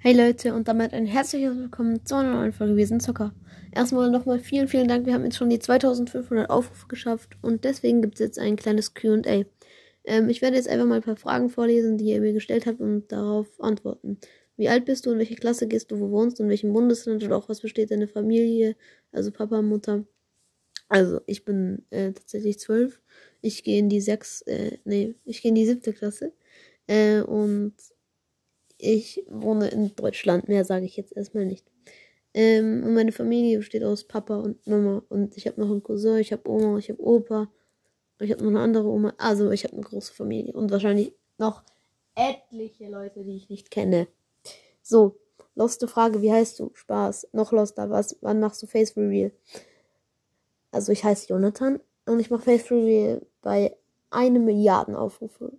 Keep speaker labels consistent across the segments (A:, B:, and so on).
A: Hey Leute und damit ein herzliches Willkommen zu einer neuen Folge Wir sind Zocker. Erstmal nochmal vielen, vielen Dank. Wir haben jetzt schon die 2500 Aufrufe geschafft und deswegen gibt es jetzt ein kleines QA. Ähm, ich werde jetzt einfach mal ein paar Fragen vorlesen, die ihr mir gestellt habt und darauf antworten. Wie alt bist du, in welche Klasse gehst du, wo wohnst du, in welchem Bundesland oder auch was besteht deine Familie, also Papa, Mutter. Also ich bin äh, tatsächlich zwölf. Ich gehe in die sechs, äh, nee, ich gehe in die siebte Klasse. Äh, und ich wohne in Deutschland, mehr sage ich jetzt erstmal nicht. Ähm, und meine Familie besteht aus Papa und Mama. Und ich habe noch einen Cousin, ich habe Oma, ich habe Opa. Ich habe noch eine andere Oma. Also ich habe eine große Familie. Und wahrscheinlich noch etliche Leute, die ich nicht kenne. So, loste Frage, wie heißt du? Spaß. Noch loster, was? Wann machst du Face Reveal? Also ich heiße Jonathan und ich mache Face Reveal bei eine Milliarden Aufrufe.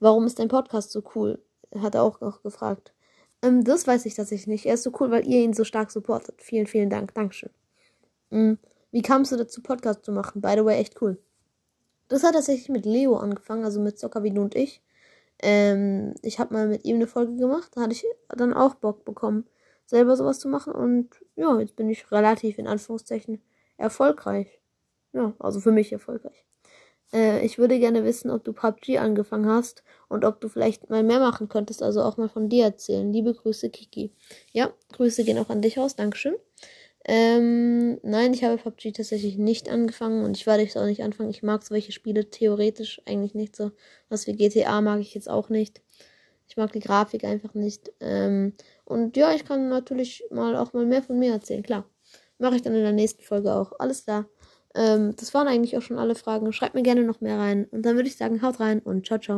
A: Warum ist dein Podcast so cool? Hat er auch noch gefragt. Ähm, das weiß ich tatsächlich nicht. Er ist so cool, weil ihr ihn so stark supportet. Vielen, vielen Dank. Dankeschön. Ähm, wie kamst du dazu, Podcast zu machen? By the way, echt cool. Das hat tatsächlich mit Leo angefangen, also mit Zocker wie du und ich. Ähm, ich habe mal mit ihm eine Folge gemacht. Da hatte ich dann auch Bock bekommen, selber sowas zu machen. Und ja, jetzt bin ich relativ in Anführungszeichen erfolgreich. Ja, also für mich erfolgreich. Äh, ich würde gerne wissen, ob du PUBG angefangen hast und ob du vielleicht mal mehr machen könntest, also auch mal von dir erzählen. Liebe Grüße, Kiki. Ja, Grüße gehen auch an dich aus, Dankeschön. Ähm, nein, ich habe PUBG tatsächlich nicht angefangen und ich werde es auch nicht anfangen. Ich mag solche Spiele theoretisch eigentlich nicht so. Was wie GTA mag ich jetzt auch nicht. Ich mag die Grafik einfach nicht. Ähm, und ja, ich kann natürlich mal auch mal mehr von mir erzählen, klar. Mache ich dann in der nächsten Folge auch. Alles klar. Ähm, das waren eigentlich auch schon alle Fragen. Schreibt mir gerne noch mehr rein. Und dann würde ich sagen, haut rein und ciao, ciao.